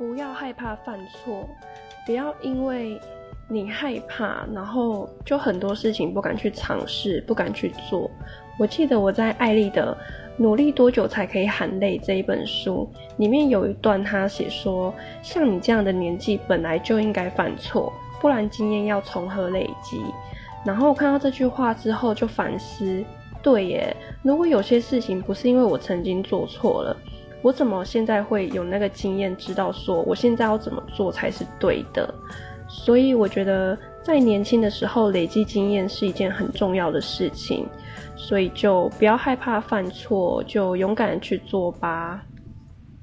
不要害怕犯错，不要因为你害怕，然后就很多事情不敢去尝试，不敢去做。我记得我在艾丽的《努力多久才可以喊累》这一本书里面有一段，他写说：“像你这样的年纪，本来就应该犯错，不然经验要从何累积？”然后我看到这句话之后，就反思：对耶，如果有些事情不是因为我曾经做错了。我怎么现在会有那个经验，知道说我现在要怎么做才是对的？所以我觉得在年轻的时候累积经验是一件很重要的事情，所以就不要害怕犯错，就勇敢去做吧。